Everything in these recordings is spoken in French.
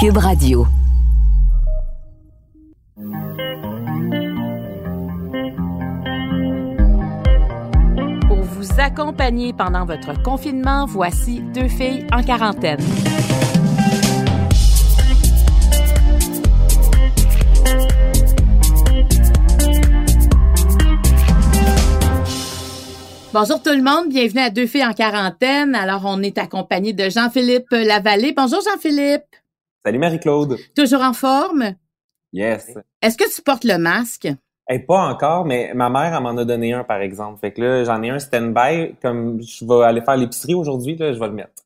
Cube Radio. Pour vous accompagner pendant votre confinement, voici deux filles en quarantaine. Bonjour tout le monde, bienvenue à Deux filles en quarantaine. Alors, on est accompagné de Jean-Philippe Lavallée. Bonjour Jean-Philippe. Salut Marie-Claude. Toujours en forme? Yes. Est-ce que tu portes le masque? Hey, pas encore, mais ma mère, elle m'en a donné un, par exemple. Fait que là, j'en ai un stand-by. Comme je vais aller faire l'épicerie aujourd'hui, là, je vais le mettre.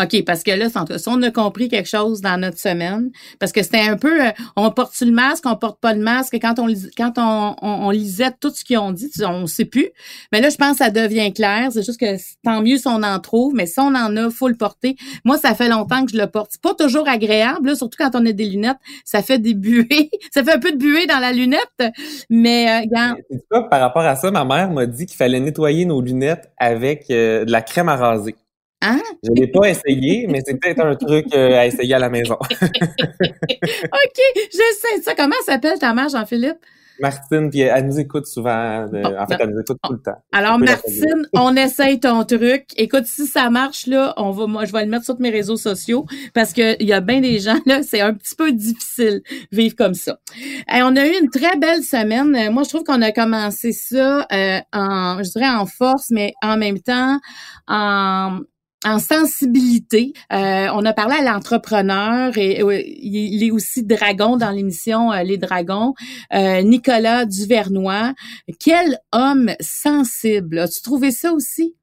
OK, parce que là, si on a compris quelque chose dans notre semaine, parce que c'était un peu, euh, on porte le masque, on porte pas le masque, quand on quand on, on, lisait tout ce qu'ils ont dit, on sait plus. Mais là, je pense que ça devient clair. C'est juste que tant mieux si on en trouve, mais si on en a, faut le porter. Moi, ça fait longtemps que je le porte. C'est pas toujours agréable, surtout quand on a des lunettes. Ça fait des buées. ça fait un peu de buée dans la lunette, mais euh, par rapport à ça, ma mère m'a dit qu'il fallait nettoyer nos lunettes avec euh, de la crème à raser. Hein? Je l'ai pas essayé, mais c'est peut-être un truc euh, à essayer à la maison. OK, je sais ça. Comment s'appelle ta mère, Jean-Philippe? Martine, puis elle nous écoute souvent. en fait, elle nous écoute tout le temps. Alors, Martine, on essaye ton truc. Écoute, si ça marche, là, on va, moi, je vais le mettre sur mes réseaux sociaux parce que il y a bien des gens, là, c'est un petit peu difficile vivre comme ça. Et on a eu une très belle semaine. Moi, je trouve qu'on a commencé ça euh, en, je dirais en force, mais en même temps, en, en sensibilité. Euh, on a parlé à l'entrepreneur et, il est aussi dragon dans l'émission euh, Les Dragons, euh, Nicolas Duvernois. Quel homme sensible. As-tu trouvé ça aussi?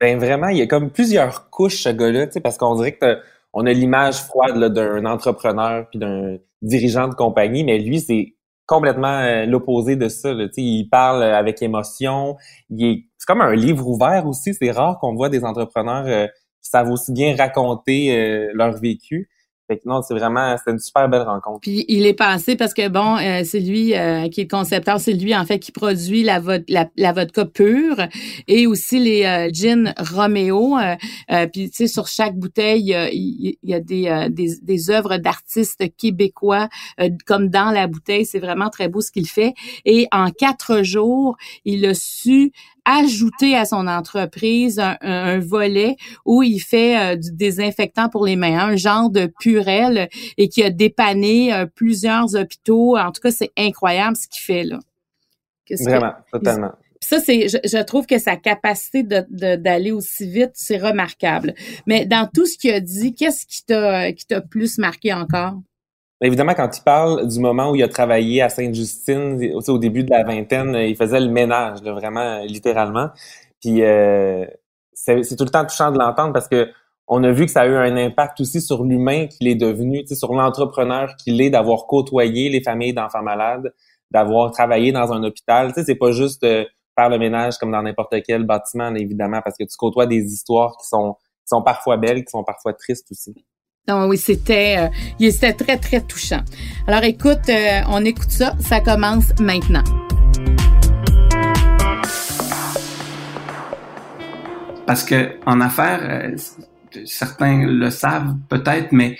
Ben vraiment, il y a comme plusieurs couches ce gars-là, parce qu'on dirait que on a l'image froide d'un entrepreneur puis d'un dirigeant de compagnie, mais lui c'est complètement l'opposé de ça. Là, il parle avec émotion. Il est, c'est comme un livre ouvert aussi. C'est rare qu'on voit des entrepreneurs qui savent aussi bien raconter euh, leur vécu. Fait que non, c'est vraiment, c'était une super belle rencontre. Puis il est passé parce que bon, euh, c'est lui euh, qui est le concepteur, c'est lui en fait qui produit la, la, la vodka pure et aussi les euh, Romeo. puis tu sais, sur chaque bouteille, il y, a des, des, des œuvres d'artistes québécois comme dans la bouteille. C'est vraiment très beau ce qu'il fait. Et en quatre jours, il a su ajouter à son entreprise un, volet où il fait euh, du désinfectant pour les mains, un genre de purelle et qui a dépanné euh, plusieurs hôpitaux. En tout cas, c'est incroyable ce qu'il fait là. Vraiment, totalement. Ça, c'est, je, trouve que sa capacité de, d'aller aussi vite, c'est remarquable. Mais dans tout ce qu'il a dit, qu'est-ce qui t'a, qui t'a plus marqué encore? Évidemment, quand il parle du moment où il a travaillé à Sainte-Justine, au début de la vingtaine, il faisait le ménage, vraiment, littéralement. Puis euh, c'est tout le temps touchant de l'entendre parce que on a vu que ça a eu un impact aussi sur l'humain qu'il est devenu, sur l'entrepreneur qu'il est, d'avoir côtoyé les familles d'enfants malades, d'avoir travaillé dans un hôpital. Tu sais, c'est pas juste euh, faire le ménage comme dans n'importe quel bâtiment, évidemment, parce que tu côtoies des histoires qui sont, qui sont parfois belles, qui sont parfois tristes aussi. Non, oui, c'était, euh, c'était très, très touchant. Alors, écoute, euh, on écoute ça. Ça commence maintenant. Parce que en affaires, euh, certains le savent peut-être, mais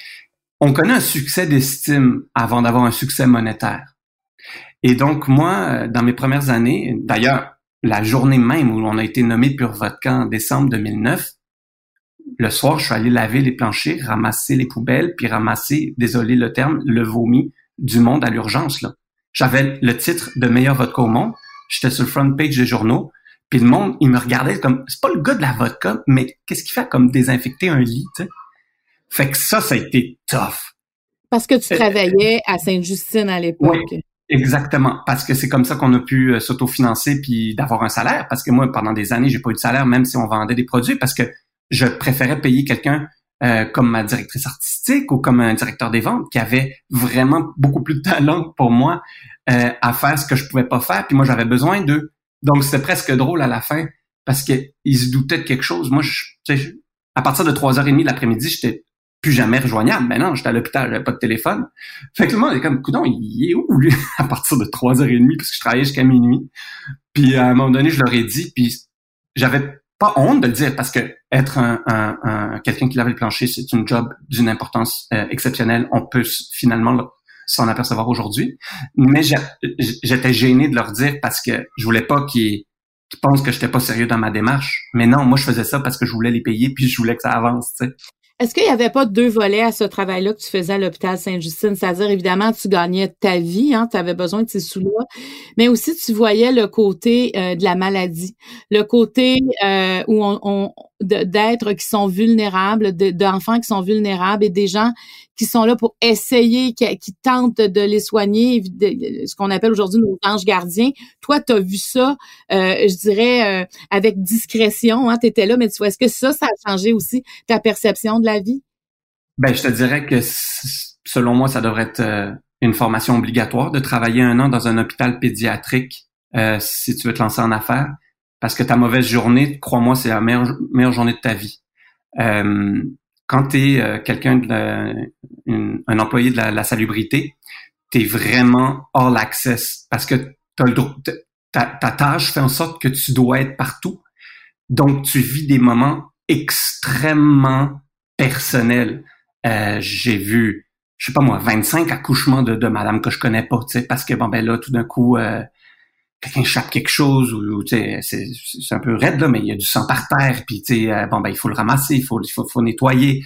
on connaît un succès d'estime avant d'avoir un succès monétaire. Et donc, moi, dans mes premières années, d'ailleurs, la journée même où on a été nommé Pure Vodka en décembre 2009, le soir, je suis allé laver les planchers, ramasser les poubelles, puis ramasser, désolé le terme, le vomi du monde à l'urgence. Là. J'avais le titre de meilleur vodka au monde. J'étais sur le front page des journaux. Puis le monde, il me regardait comme, c'est pas le gars de la vodka, mais qu'est-ce qu'il fait comme désinfecter un lit? Fait que ça, ça a été tough. Parce que tu euh, travaillais à Sainte-Justine à l'époque. Oui, exactement. Parce que c'est comme ça qu'on a pu euh, s'autofinancer puis d'avoir un salaire. Parce que moi, pendant des années, j'ai pas eu de salaire, même si on vendait des produits, parce que je préférais payer quelqu'un euh, comme ma directrice artistique ou comme un directeur des ventes qui avait vraiment beaucoup plus de talent pour moi euh, à faire ce que je pouvais pas faire. Puis moi, j'avais besoin d'eux. Donc, c'était presque drôle à la fin parce qu'ils se doutaient de quelque chose. Moi, je, à partir de 3h30 de l'après-midi, j'étais plus jamais rejoignable. Mais non, j'étais à l'hôpital, j'avais pas de téléphone. Fait que le monde est comme, coudon, il est où, lui, à partir de 3h30, parce que je travaillais jusqu'à minuit. Puis à un moment donné, je leur ai dit, puis j'avais pas honte de le dire parce que être un, un, quelqu'un qui lave le plancher, c'est une job d'une importance euh, exceptionnelle. On peut finalement s'en apercevoir aujourd'hui. Mais j'étais gêné de leur dire parce que je voulais pas qu'ils pensent que j'étais pas sérieux dans ma démarche. Mais non, moi je faisais ça parce que je voulais les payer puis je voulais que ça avance. Est-ce qu'il n'y avait pas deux volets à ce travail-là que tu faisais à l'hôpital Sainte-Justine? C'est-à-dire, évidemment, tu gagnais ta vie, hein, tu avais besoin de ces sous-là, mais aussi tu voyais le côté euh, de la maladie, le côté euh, où on, d'êtres qui sont vulnérables, d'enfants qui sont vulnérables et des gens qui sont là pour essayer, qui, tentent de les soigner, ce qu'on appelle aujourd'hui nos anges gardiens. Toi, tu as vu ça, euh, je dirais, euh, avec discrétion. Hein, tu étais là, mais tu vois, est-ce que ça, ça a changé aussi ta perception de la vie? Ben, je te dirais que selon moi, ça devrait être euh, une formation obligatoire de travailler un an dans un hôpital pédiatrique si tu veux te lancer en affaires parce que ta mauvaise journée, crois-moi, c'est la meilleure, journée de ta vie. Euh, quand tu es euh, quelqu'un un employé de la, salubrité, tu es vraiment all access parce que le, ta, ta tâche fait en sorte que tu dois être partout. Donc, tu vis des moments extrêmement personnels. Euh, j'ai vu, je sais pas moi, 25 accouchements de, de madame que je connais pas, tu sais, parce que bon ben là, tout d'un coup, euh, quelqu'un chape quelque chose ou, c'est c'est un peu raide là mais il y a du sang par terre puis tu sais euh, bon ben il faut le ramasser il faut il faut, faut nettoyer.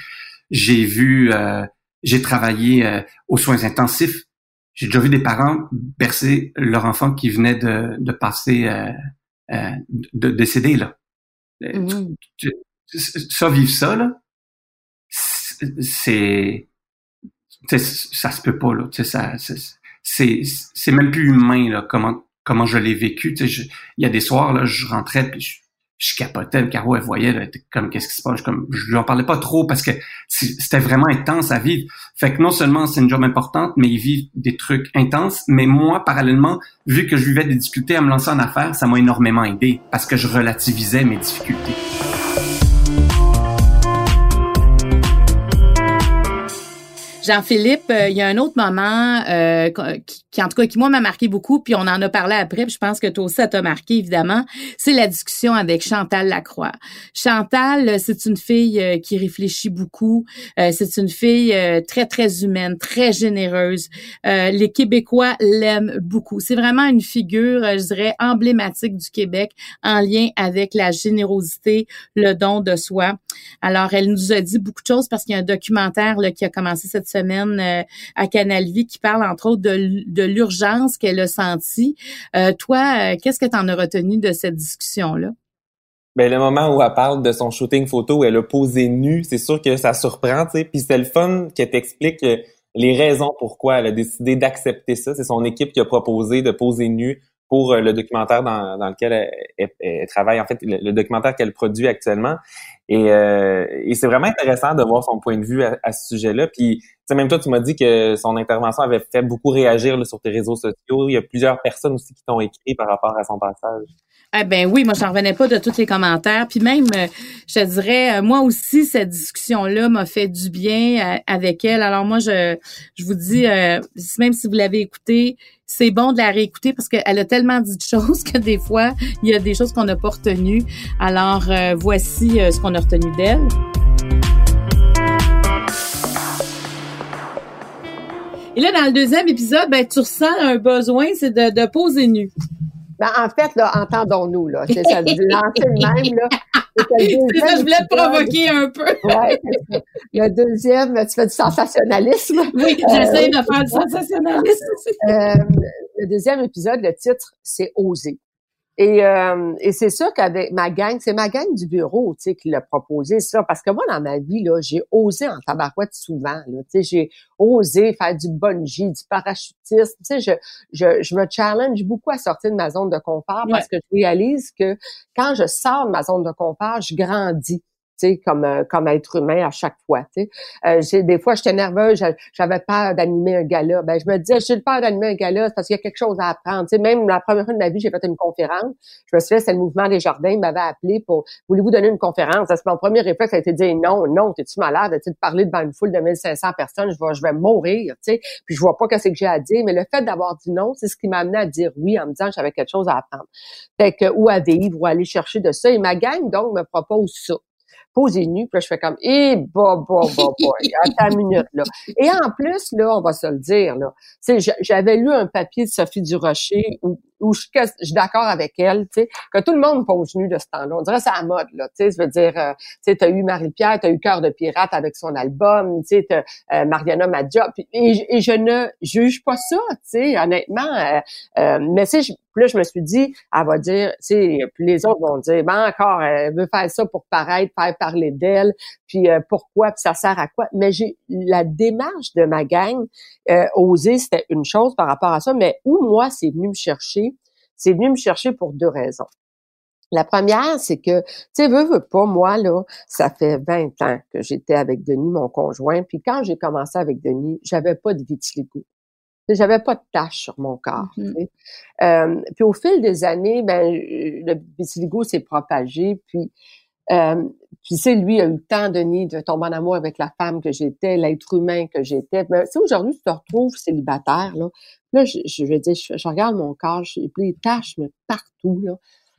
J'ai vu euh, j'ai travaillé euh, aux soins intensifs. J'ai déjà vu des parents bercer leur enfant qui venait de de passer de décéder là. Mmh. ça vivre ça là c'est ça se peut pas là. Tu sais ça c'est c'est même plus humain là comment comment je l'ai vécu. Tu sais, il y a des soirs, là, je rentrais puis je, je capotais. Caro, elle voyait, là, comme, qu'est-ce qui se passe? Comme, je lui en parlais pas trop parce que c'était vraiment intense à vivre. Fait que non seulement c'est une job importante, mais ils vivent des trucs intenses. Mais moi, parallèlement, vu que je vivais des difficultés à me lancer en affaires, ça m'a énormément aidé parce que je relativisais mes difficultés. Jean-Philippe, euh, il y a un autre moment euh, qui, en tout cas, qui moi m'a marqué beaucoup, puis on en a parlé après, puis je pense que toi aussi, ça t'a marqué, évidemment, c'est la discussion avec Chantal Lacroix. Chantal, c'est une fille euh, qui réfléchit beaucoup, c'est une fille très, très humaine, très généreuse. les Québécois l'aiment beaucoup. C'est vraiment une figure, je dirais, emblématique du Québec en lien avec la générosité, le don de soi. Alors, elle nous a dit beaucoup de choses parce qu'il y a un documentaire là, qui a commencé cette semaine euh, à Canal Vie qui parle entre autres de, l'urgence qu'elle a sentie. Euh, toi, euh, qu'est-ce que tu en as retenu de cette discussion-là? Ben, le moment où elle parle de son shooting photo où elle a posé nue, c'est sûr que ça surprend, tu sais. Puis c'est le fun qu'elle t'explique les raisons pourquoi elle a décidé d'accepter ça. C'est son équipe qui a proposé de poser nue pour le documentaire dans, lequel elle, travaille, en fait, le documentaire qu'elle produit actuellement. Et, euh, et c'est vraiment intéressant de voir son point de vue à, ce sujet-là. Puis, même toi, tu m'as dit que son intervention avait fait beaucoup réagir sur tes réseaux sociaux. Il y a plusieurs personnes aussi qui t'ont écrit par rapport à son passage. Eh ben oui, moi j'en revenais pas de tous les commentaires. Puis même, euh, je dirais, euh, moi aussi cette discussion-là m'a fait du bien avec elle. Alors moi, je, je vous dis, même si vous l'avez écoutée, c'est bon de la réécouter parce qu'elle a tellement dit de choses que des fois, il y a des choses qu'on n'a pas retenues. Alors, euh, voici euh, ce qu'on a retenu d'elle. Et là, dans le deuxième épisode, ben, tu ressens un besoin, c'est de, de poser nu. Ben, en fait, là, entendons-nous, là. C'est ça, lancer le même, là. C'est ça, je voulais te provoquer un peu. ouais, le deuxième, tu fais du sensationnalisme. Oui, j'essaie de faire du sensationnalisme. Euh, le deuxième épisode, le titre, c'est Oser. Et, euh, et c'est sûr qu'avec ma gang, c'est ma gang du bureau, tu sais, qui l'a proposé ça. Parce que moi, dans ma vie, là, j'ai osé en tabarouette souvent, là. Tu sais, j'ai osé faire du bungee, du parachutisme. Tu sais, je, je, je me challenge beaucoup à sortir de ma zone de confort parce que je réalise que quand je sors de ma zone de confort, je grandis. Comme euh, comme être humain à chaque fois. Euh, des fois j'étais nerveuse, j'avais peur d'animer un gala. Ben je me disais, j'ai peur d'animer un gala parce qu'il y a quelque chose à apprendre. Même la première fois de ma vie, j'ai fait une conférence. Je me souviens, c'est le mouvement des jardins, il m'avait appelé pour voulez-vous donner une conférence? C'est mon premier réflexe, ça a été de dire non, non, t'es-tu malade, tu de parler devant une foule de 1500 personnes, je vais je vais mourir. Puis je vois pas qu'est-ce que j'ai à dire. Mais le fait d'avoir dit non, c'est ce qui m'a amené à dire oui en me disant que j'avais quelque chose à apprendre. Fait que ou à vivre ou à aller chercher de ça. Et ma gang donc me propose ça posé nu, puis là, je fais comme, eh, bah, bah, bah, bah, attends une minute, là. Et en plus, là, on va se le dire, là, tu sais, j'avais lu un papier de Sophie Durocher où où je, suis d'accord avec elle, tu sais, que tout le monde pose nu de ce temps-là. On dirait que c'est la mode, là, tu sais, je veux dire, euh, tu sais, t'as eu Marie-Pierre, t'as eu Cœur de pirate avec son album, tu sais, t'as euh, Mariana Madja, et, je ne juge pas ça, tu sais, honnêtement, euh, euh mais tu sais, là, je me suis dit, elle va dire, tu sais, puis les autres vont dire, ben encore, elle veut faire ça pour paraître, faire parler d'elle, puis pourquoi, puis ça sert à quoi? Mais j'ai la démarche de ma gang, oser, c'était une chose par rapport à ça, mais où moi, c'est venu me chercher, c'est venu me chercher pour deux raisons. La première, c'est que, tu sais, veux, veux pas, moi, là, ça fait 20 ans que j'étais avec Denis, mon conjoint, puis quand j'ai commencé avec Denis, j'avais pas de vitiligo. J'avais pas de taches sur mon corps. Mm-hmm. euh, puis au fil des années, ben le vitiligo s'est propagé. Puis, euh, puis c'est lui a eu le temps, Denis, de tomber en amour avec la femme que j'étais, l'être humain que j'étais. Mais si aujourd'hui tu te retrouves célibataire, là, Là, je, je veux dire, je, regarde mon corps, j'ai des taches mais partout. Là.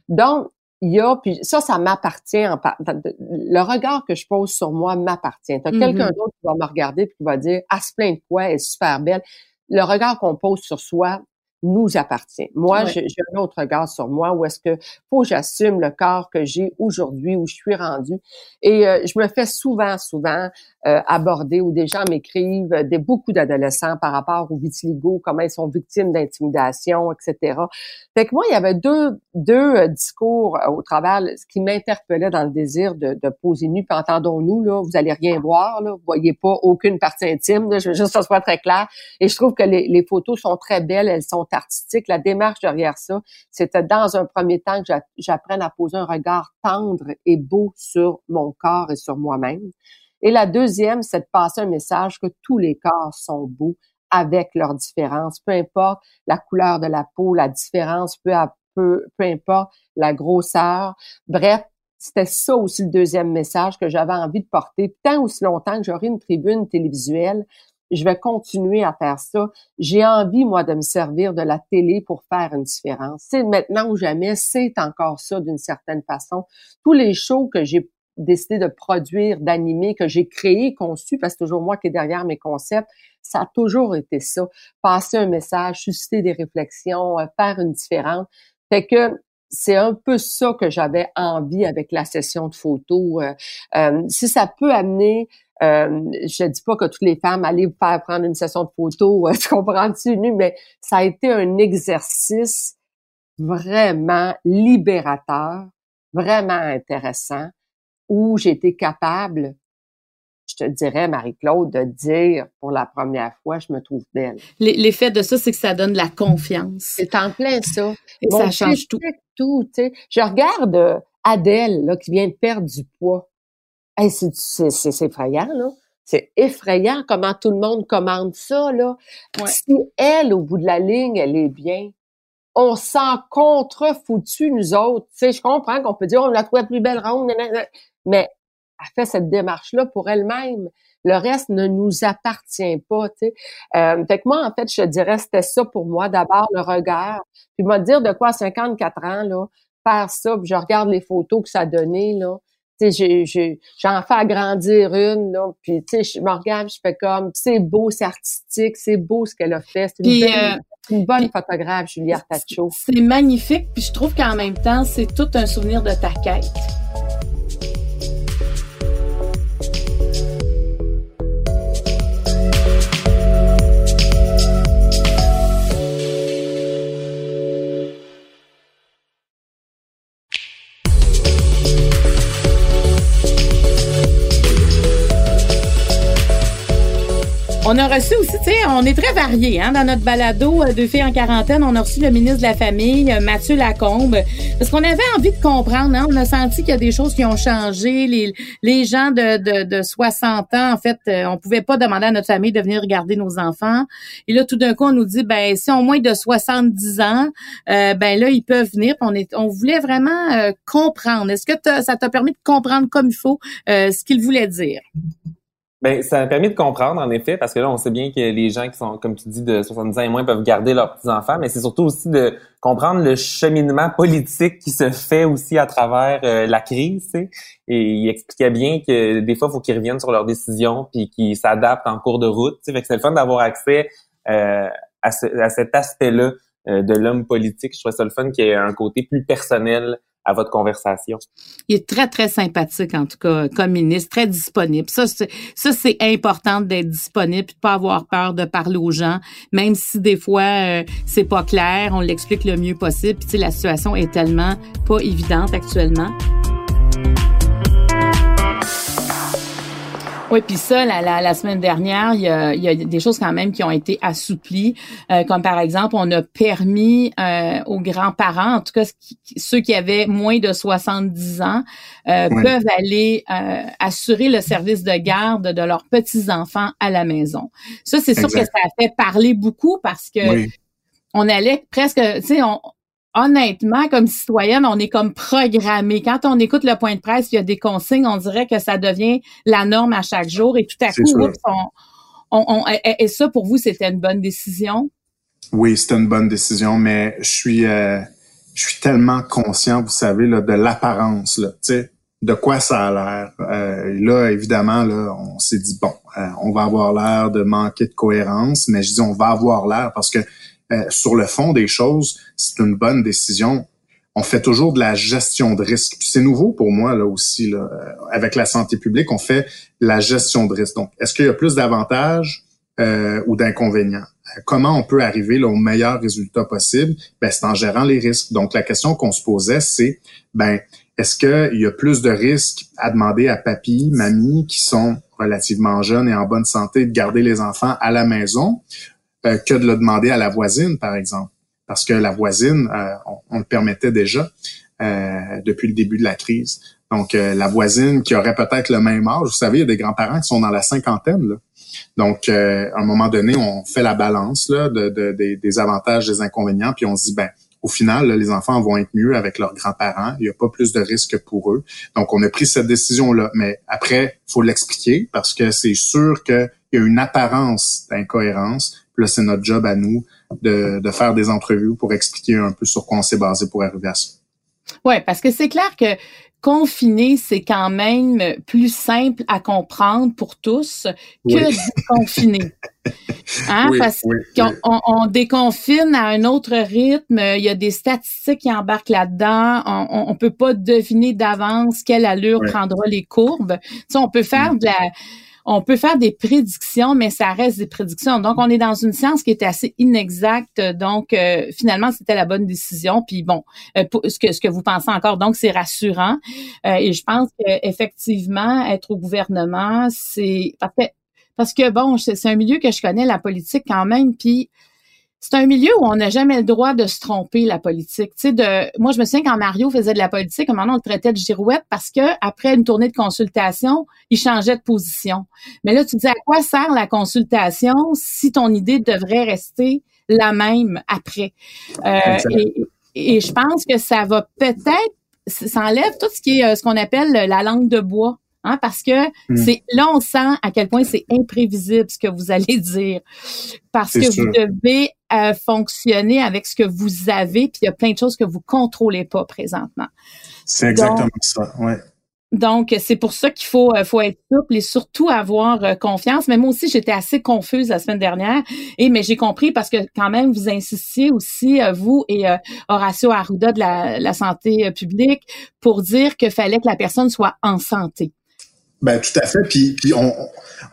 Donc, il y a, puis ça, ça m'appartient. En, le regard que je pose sur moi m'appartient. T'as quelqu'un mm-hmm. d'autre qui va me regarder et qui va dire, ah, se plaint de quoi, elle est super belle. Le regard qu'on pose sur soi nous appartient. Moi, j'ai un autre regard sur moi où est-ce que faut que j'assume le corps que j'ai aujourd'hui, où je suis rendue. Et euh, je me fais souvent, souvent euh, aborder où des gens m'écrivent, des beaucoup d'adolescents par rapport au vitiligo, comment ils sont victimes d'intimidation, etc. Fait que moi, il y avait deux, deux euh, discours au travers, ce qui m'interpellait dans le désir de, de poser nu. Puis entendons-nous, là, vous allez rien voir, là, vous voyez pas aucune partie intime. Là, je veux juste que ça soit très clair. Et je trouve que les, les photos sont très belles, elles sont artistique, la démarche derrière ça, c'était dans un premier temps que j'apprenne à poser un regard tendre et beau sur mon corps et sur moi-même. Et la deuxième, c'est de passer un message que tous les corps sont beaux avec leurs différences, peu importe la couleur de la peau, la différence, peu, à peu, peu importe la grosseur. Bref, c'était ça aussi le deuxième message que j'avais envie de porter. Tant aussi longtemps que j'aurai une tribune télévisuelle, je vais continuer à faire ça. J'ai envie, moi, de me servir de la télé pour faire une différence. C'est maintenant ou jamais, c'est encore ça d'une certaine façon. Tous les shows que j'ai décidé de produire, d'animer, que j'ai créé, conçu, parce que c'est toujours moi qui est derrière mes concepts, ça a toujours été ça. Passer un message, susciter des réflexions, euh, faire une différence. Fait que c'est un peu ça que j'avais envie avec la session de photos. Euh, euh, si ça peut amener euh, je dis pas que toutes les femmes allaient faire prendre une session de photo, tu comprends-tu, mais ça a été un exercice vraiment libérateur, vraiment intéressant, où j'ai été capable, je te dirais, Marie-Claude, de dire pour la première fois, je me trouve belle. L'effet de ça, c'est que ça donne la confiance. C'est en plein ça. Et ça change tout. tout je regarde euh, Adèle, là, qui vient de perdre du poids c'est effrayant, là. C'est effrayant comment tout le monde commande ça, là. Si elle, au bout de la ligne, elle est bien, on s'en contre-foutu, nous autres. Tu sais, je comprends qu'on peut dire, on la trouve la plus belle ronde, mais elle fait cette démarche-là pour elle-même. Le reste ne nous appartient pas, tu sais. Euh, fait que moi, en fait, je dirais, c'était ça pour moi. D'abord, le regard. Puis, moi, dire de quoi à 54 ans, là, faire ça, puis je regarde les photos que ça a donné, j'en fais agrandir une, là, puis tu sais, je me regarde, je fais comme, c'est beau, c'est artistique, c'est beau ce qu'elle a fait. C'est une, euh, une, bonne photographe, Julie Artacho. C'est magnifique, puis je trouve qu'en même temps, c'est tout un souvenir de ta quête. On a reçu aussi, tu sais, on est très varié hein, dans notre balado euh, de filles en quarantaine. On a reçu le ministre de la Famille, euh, Mathieu Lacombe, parce qu'on avait envie de comprendre. Hein, on a senti qu'il y a des choses qui ont changé. Les, gens de, de, de 60 ans, en fait, euh, on pouvait pas demander à notre famille de venir regarder nos enfants. Et là, tout d'un coup, on nous dit, ben, si on moins de 70 ans, ben là, ils peuvent venir. On voulait vraiment comprendre. Est-ce que ça t'a permis de comprendre comme il faut ce qu'il voulait dire? Ben, ça a permis de comprendre, en effet, parce que là, on sait bien que les gens qui sont, comme tu dis, de 70 ans et moins peuvent garder leurs petits-enfants, mais c'est surtout aussi de comprendre le cheminement politique qui se fait aussi à travers euh, la crise, Et il expliquait bien que des fois, il faut qu'ils reviennent sur leurs décisions puis qu'ils s'adaptent en cours de route, Fait que c'est le fun d'avoir accès euh, à, à, cet aspect-là euh, de l'homme politique. Je trouvais ça le fun qu'il y ait un côté plus personnel à votre conversation. Il est très, très sympathique, en tout cas, comme ministre, très disponible. Ça, c'est, ça, c'est important d'être disponible de pas avoir peur de parler aux gens, même si des fois, euh, c'est pas clair, on l'explique le mieux possible. Puis, la situation est tellement pas évidente actuellement. Oui, puis ça, la, la, semaine dernière, il y, a, il y, a, des choses quand même qui ont été assouplies, euh, comme par exemple, on a permis euh, aux grands-parents, en tout cas ceux qui avaient moins de 70 ans, euh, peuvent aller assurer le service de garde de leurs petits-enfants à la maison. Ça, c'est sûr que ça a fait parler beaucoup parce que on allait presque, tu sais, on, honnêtement, comme citoyenne, on est comme programmé. Quand on écoute le point de presse, il y a des consignes, on dirait que ça devient la norme à chaque jour et tout à coup, on, et, ça pour vous, c'était une bonne décision? Oui, c'était une bonne décision, mais je suis, euh, je suis tellement conscient, vous savez, là, de l'apparence, là, tu sais, de quoi ça a l'air. Euh, là, évidemment, là, on s'est dit bon, euh, on va avoir l'air de manquer de cohérence, mais je dis on va avoir l'air parce que euh, sur le fond des choses, c'est une bonne décision. On fait toujours de la gestion de risque. C'est nouveau pour moi là aussi. Là, euh, avec la santé publique, on fait la gestion de risque. Donc, est-ce qu'il y a plus d'avantages euh, ou d'inconvénients? Comment on peut arriver là, au meilleur résultat possible? Ben, c'est en gérant les risques. Donc, la question qu'on se posait, c'est ben est-ce qu'il y a plus de risques à demander à papy, mamie qui sont relativement jeunes et en bonne santé de garder les enfants à la maison? Euh, que de le demander à la voisine, par exemple. Parce que la voisine, euh, on, le permettait déjà euh, depuis le début de la crise. Donc, la voisine qui aurait peut-être le même âge, vous savez, il y a des grands-parents qui sont dans la cinquantaine. Donc, à un moment donné, on fait la balance de, des, avantages, des inconvénients, puis on se dit, ben, au final, les enfants vont être mieux avec leurs grands-parents. Il n'y a pas plus de risques pour eux. Donc, on a pris cette décision-là. Mais après, faut l'expliquer parce que c'est sûr qu'il y a une apparence d'incohérence là, c'est notre job à nous de, de faire des entrevues pour expliquer un peu sur quoi on s'est basé pour arriver à ça. Oui, parce que c'est clair que confiner, c'est quand même plus simple à comprendre pour tous que déconfiner. Hein? parce qu'on on, déconfine à un autre rythme, il y a des statistiques qui embarquent là-dedans, on, on, peut pas deviner d'avance quelle allure prendra les courbes. Tu on peut faire mm. de la on peut faire des prédictions, mais ça reste des prédictions. Donc, on est dans une science qui est assez inexacte. Donc, euh, finalement, c'était la bonne décision. Puis bon, euh, ce que vous pensez encore, donc c'est rassurant. Euh, et je pense qu'effectivement, être au gouvernement, c'est parce que bon, c'est un milieu que je connais, la politique quand même. Puis c'est un milieu où on n'a jamais le droit de se tromper la politique. Tu sais, de, moi je me souviens quand Mario faisait de la politique, à un moment on le traitait de girouette parce que après une tournée de consultation, il changeait de position. Mais là tu te dis à quoi sert la consultation si ton idée devrait rester la même après? Euh, et, je pense que ça va peut-être, ça enlève tout ce qui est euh, ce qu'on appelle la langue de bois. Hein, parce que hmm. c'est là on sent à quel point c'est imprévisible ce que vous allez dire parce que vous devez euh, fonctionner avec ce que vous avez puis il y a plein de choses que vous contrôlez pas présentement. C'est exactement ça, ouais. Donc, c'est pour ça qu'il faut, euh, faut être souple et surtout avoir euh, confiance. Mais moi aussi, j'étais assez confuse la semaine dernière. Et mais j'ai compris parce que quand même, vous insistiez aussi, vous et Horacio Arruda de la, la santé publique, pour dire qu'il fallait que la personne soit en santé. Ben tout à fait. Puis, puis on,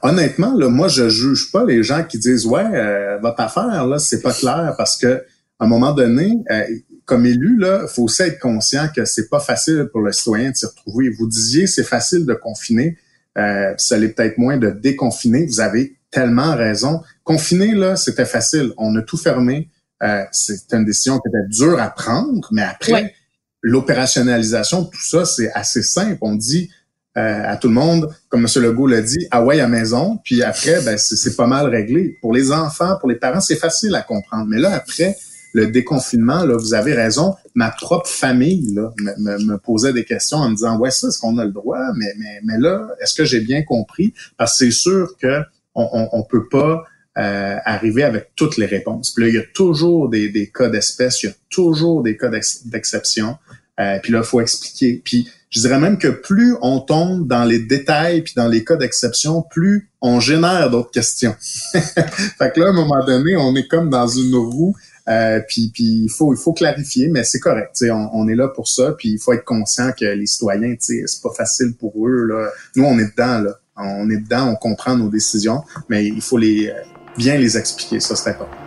honnêtement, là, moi je juge pas les gens qui disent ouais euh, votre affaire là c'est pas clair parce que à un moment donné, euh, comme élu là, faut aussi être conscient que c'est pas facile pour le citoyen de s'y retrouver. Vous disiez c'est facile de confiner, euh, ça l'est peut-être moins de déconfiner. Vous avez tellement raison. Confiné, là, c'était facile. On a tout fermé. Euh, c'était une décision qui était dure à prendre, mais après, l'opérationnalisation, tout ça, c'est assez simple. On dit euh, à tout le monde, comme M. Legault l'a dit, ah ouais à maison, puis après, ben, c'est pas mal réglé. Pour les enfants, pour les parents, c'est facile à comprendre. Mais là, après, le déconfinement, là, vous avez raison, ma propre famille là, me, me, posait des questions en me disant, ouais, ça, est-ce qu'on a le droit? Mais, mais, mais là, est-ce que j'ai bien compris? Parce que c'est sûr que on, on, peut pas euh, arriver avec toutes les réponses. Puis là, il y a toujours des, des cas d'espèce, il y a toujours des cas d'exception. Euh, puis là, il faut expliquer. Puis je dirais même que plus on tombe dans les détails puis dans les cas d'exception, plus on génère d'autres questions. fait que là, à un moment donné, on est comme dans une roue. Euh, puis, il faut il faut clarifier, mais c'est correct. On, on est là pour ça. Puis il faut être conscient que les citoyens, c'est pas facile pour eux. Là. Nous, on est dedans. Là. On est dedans, on comprend nos décisions, mais il faut les euh, bien les expliquer. Ça, c'est important.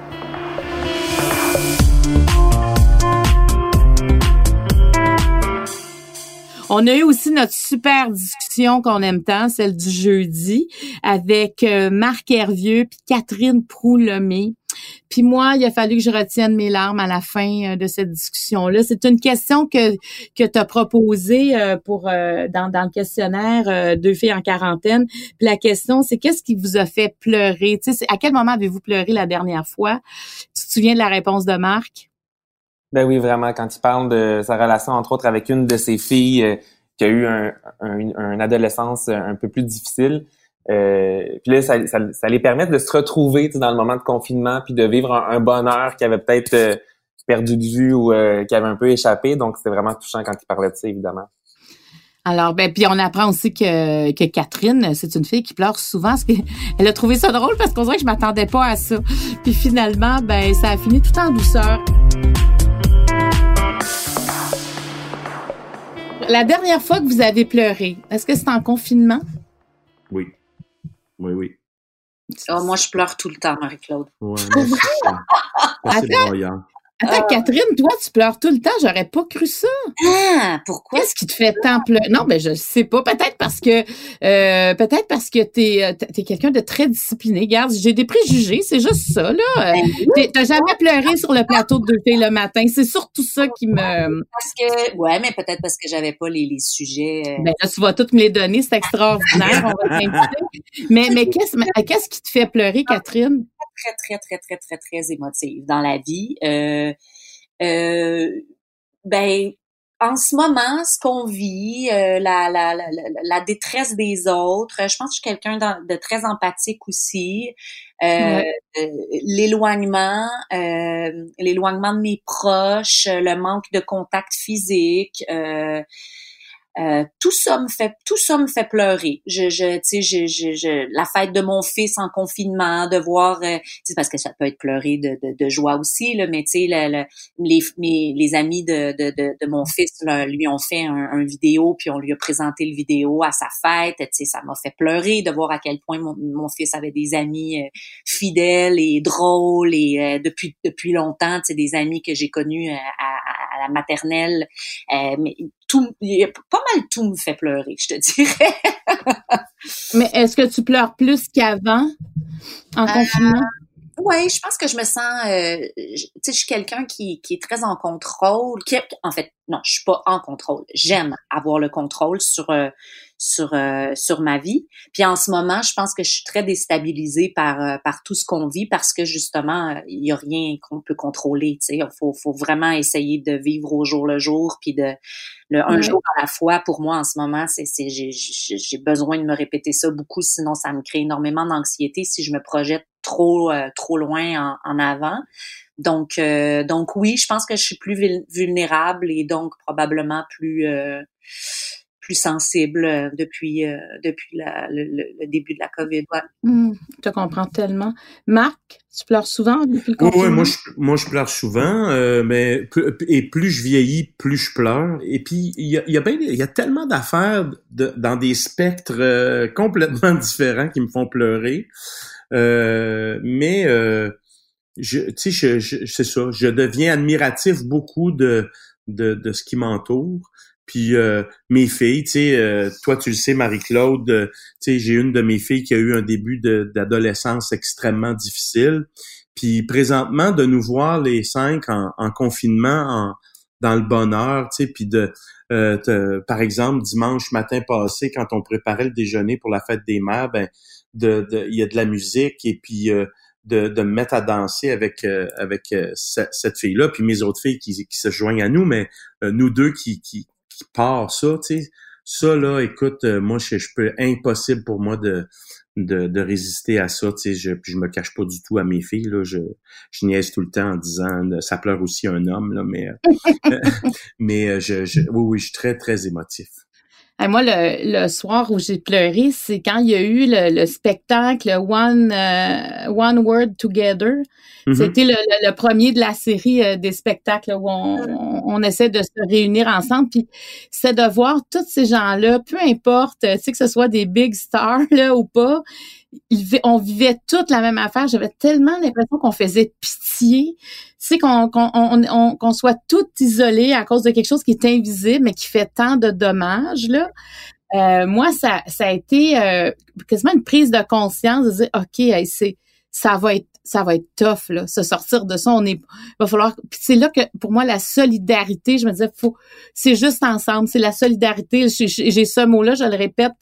On a eu aussi notre super discussion qu'on aime tant, celle du jeudi, avec euh, Marc Hervieux puis Catherine Proulemé. Puis moi, il a fallu que je retienne mes larmes à la fin euh, de cette discussion-là. C'est une question que que tu as proposée euh, pour dans, dans le questionnaire Deux filles en quarantaine. Puis la question, c'est qu'est-ce qui vous a fait pleurer? Tu sais, à quel moment avez-vous pleuré la dernière fois? Tu te souviens de la réponse de Marc? Ben oui, vraiment. Quand il parle de sa relation, entre autres, avec une de ses filles euh, qui a eu un, un, adolescence un peu plus difficile. Euh, puis là, ça, ça, les permet de se retrouver dans le moment de confinement, puis de vivre un, bonheur qui avait peut-être euh, perdu de vue ou qui avait un peu échappé. Donc, c'était vraiment touchant quand il parlait de ça, évidemment. Alors, ben, puis on apprend aussi que, que Catherine, c'est une fille qui pleure souvent. Parce elle a trouvé ça drôle parce qu'on dirait que je m'attendais pas à ça. Puis finalement, ben, ça a fini tout en douceur. La dernière fois que vous avez pleuré, est-ce que c'est en confinement? Oui. Oui, oui. Oh, moi, je pleure tout le temps, Marie-Claude. Ouais, c'est broyant. Attends, euh. Catherine, toi, tu pleures tout le temps. J'aurais pas cru ça. Ah, pourquoi? Qu'est-ce qui te fait tant pleurer? Non, ben, je sais pas. Peut-être parce que, euh, peut-être parce que t'es, euh, es quelqu'un de très discipliné. Garde, j'ai des préjugés. C'est juste ça, là. Ben t'as jamais pleuré sur le plateau de deux filles le matin? C'est surtout ça qui me. Parce que, ouais, mais peut-être parce que j'avais pas les, les sujets. Ben, là, tu vas toutes me les donner. C'est extraordinaire. on va mais, mais qu'est-ce, qu'est-ce qui te fait pleurer, Catherine? Très, très, très, très, très, très émotive dans la vie. Euh, euh, ben, en ce moment, ce qu'on vit, euh, la, la, la, la, détresse des autres, je pense que je suis quelqu'un de, très empathique aussi. Euh, l'éloignement, euh, l'éloignement de mes proches, le manque de contact physique. Euh, euh, tout ça me fait tout ça me fait pleurer. Je je tu sais je, je, je, la fête de mon fils en confinement, de voir euh, parce que ça peut être pleurer de, de, de joie aussi là, mais tu sais le, les mes, les amis de, de, de, mon fils lui ont fait un, un, vidéo puis on lui a présenté le vidéo à sa fête. Tu sais ça m'a fait pleurer de voir à quel point mon, mon fils avait des amis euh, fidèles et drôles et depuis depuis longtemps, tu sais des amis que j'ai connus à, à, la maternelle. mais tout, pas mal tout me fait pleurer, je te dirais. Mais est-ce que tu pleures plus qu'avant en euh, confinement? Oui, je pense que je me sens, euh, tu sais, je suis quelqu'un qui, qui est très en contrôle. Qui, en fait, non, je suis pas en contrôle. J'aime avoir le contrôle sur euh, sur euh, sur ma vie. Puis en ce moment, je pense que je suis très déstabilisée par euh, par tout ce qu'on vit parce que justement, il y a rien qu'on peut contrôler. Tu sais, il faut faut vraiment essayer de vivre au jour le jour, puis de le un jour à la fois. Pour moi, en ce moment, c'est c'est j'ai j'ai besoin de me répéter ça beaucoup, sinon ça me crée énormément d'anxiété si je me projette trop trop loin en, en avant. Donc, euh, donc oui, je pense que je suis plus vulnérable et donc probablement plus euh, plus sensible euh, depuis depuis le, début de la COVID. Ouais. Mmh, je te comprends tellement. Marc, tu pleures souvent depuis le confinement? Oui, moi je, moi je pleure souvent, mais et plus je vieillis, plus je pleure. Et puis il y a, y a, y a tellement d'affaires de, dans des spectres complètement différents qui me font pleurer. mais je, tu sais, je, c'est ça, je deviens admiratif beaucoup de, de, de ce qui m'entoure. Puis euh, mes filles, tu sais, euh, toi tu le sais, Marie-Claude, euh, tu sais, j'ai une de mes filles qui a eu un début d'adolescence extrêmement difficile. Puis présentement, de nous voir les cinq en, confinement, en, dans le bonheur, tu sais, puis de, par exemple, dimanche matin passé, quand on préparait le déjeuner pour la fête des mères, ben, de, il y a de la musique et puis de, de me mettre à danser avec avec cette, fille là puis mes autres filles qui, qui se joignent à nous mais nous deux qui, qui qui part ça, tu sais. Ça, là, écoute, euh, moi, je, je, peux impossible pour moi de, de, de résister à ça, tu sais. Je, je me cache pas du tout à mes filles, là. Je, je niaise tout le temps en disant, ça pleure aussi un homme, là, mais, euh, mais euh, je, je, oui, oui, je suis très, très émotif moi, le, le, soir où j'ai pleuré, c'est quand il y a eu le, spectacle One euh, One Word Together. Mm-hmm. C'était le, le, premier de la série euh, des spectacles où on, on, essaie de se réunir ensemble. Puis c'est de voir tous ces gens-là, peu importe, tu sais que ce soit des big stars là ou pas, on vivait toute la même affaire. J'avais tellement l'impression qu'on faisait pitié. Tu qu'on qu'on soit tout isolé à cause de quelque chose qui est invisible, mais qui fait tant de dommages. Là. Euh, moi, ça, ça a été euh, quasiment une prise de conscience de dire, OK, c'est ça va être ça va être tough là, se sortir de ça. On est, va falloir. Puis c'est là que pour moi la solidarité, je me disais, faut, c'est juste ensemble, c'est la solidarité. J'ai ce mot-là, je le répète,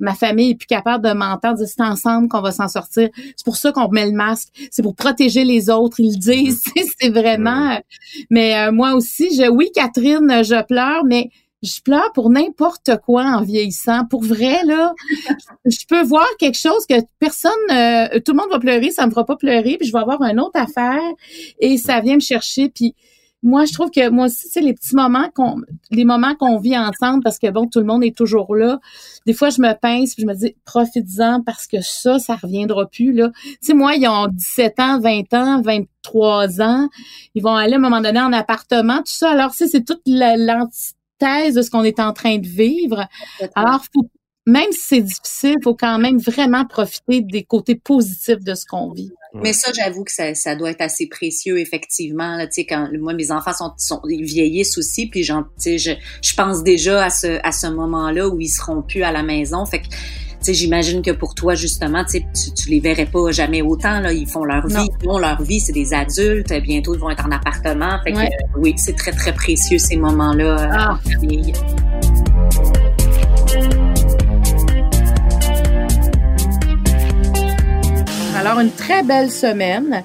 ma famille est plus capable de m'entendre. C'est ensemble qu'on va s'en sortir. C'est pour ça qu'on met le masque. C'est pour protéger les autres. Ils le disent. c'est vraiment. Mais euh, moi aussi, je, oui, Catherine, je pleure, mais je pleure pour n'importe quoi en vieillissant. Pour vrai, là, je peux voir quelque chose que personne, euh, tout le monde va pleurer, ça me fera pas pleurer, puis je vais avoir une autre affaire et ça vient me chercher. Puis moi, je trouve que moi aussi, c'est les petits moments qu'on, les moments qu'on vit ensemble, parce que bon, tout le monde est toujours là. Des fois, je me pince, puis je me dis, profites-en parce que ça, ça reviendra plus là. Tu sais, moi, ils ont 17 ans, 20 ans, 23 ans, ils vont aller à un moment donné en appartement, tout ça. Alors, c'est toute l'entité thèse de ce qu'on est en train de vivre. Alors, même si c'est difficile, il faut quand même vraiment profiter des côtés positifs de ce qu'on vit. Mais ça, j'avoue que ça, ça, doit être assez précieux, effectivement. Là, quand moi, mes enfants sont, sont ils vieillissent aussi, puis je, je pense déjà à ce, à ce moment-là où ils seront plus à la maison. Fait que j'imagine que pour toi, justement, tu, tu les verrais pas jamais autant. Là. Ils font leur vie, ils font leur vie, c'est des adultes. Bientôt, ils vont être en appartement. Fait que, oui, c'est très, très précieux ces moments-là euh, ah. Alors, une très belle semaine.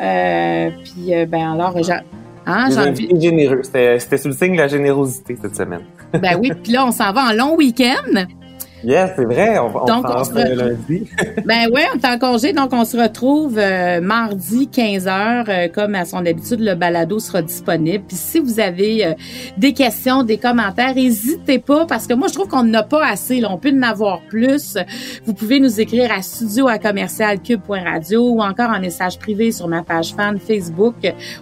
Euh, puis, euh, ben alors, Hein, généreux. C'était sous le signe de la générosité cette semaine. ben oui, puis là, on s'en va en long week-end. Yes, c'est vrai. On, on donc, on se lundi. ben oui, on est en congé, donc on se retrouve euh, mardi 15 h euh, comme à son habitude, le balado sera disponible. Puis si vous avez euh, des questions, des commentaires, n'hésitez pas parce que moi je trouve qu'on n'a pas assez. Là, on peut en avoir plus. Vous pouvez nous écrire à studio à commercialcube.radio ou encore en message privé sur ma page fan Facebook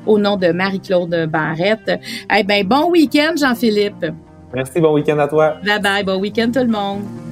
au nom de Marie-Claude Barrette. Eh ben bon week-end, Jean-Philippe. Merci, bon week-end à toi. Bye bye, bon week-end tout le monde.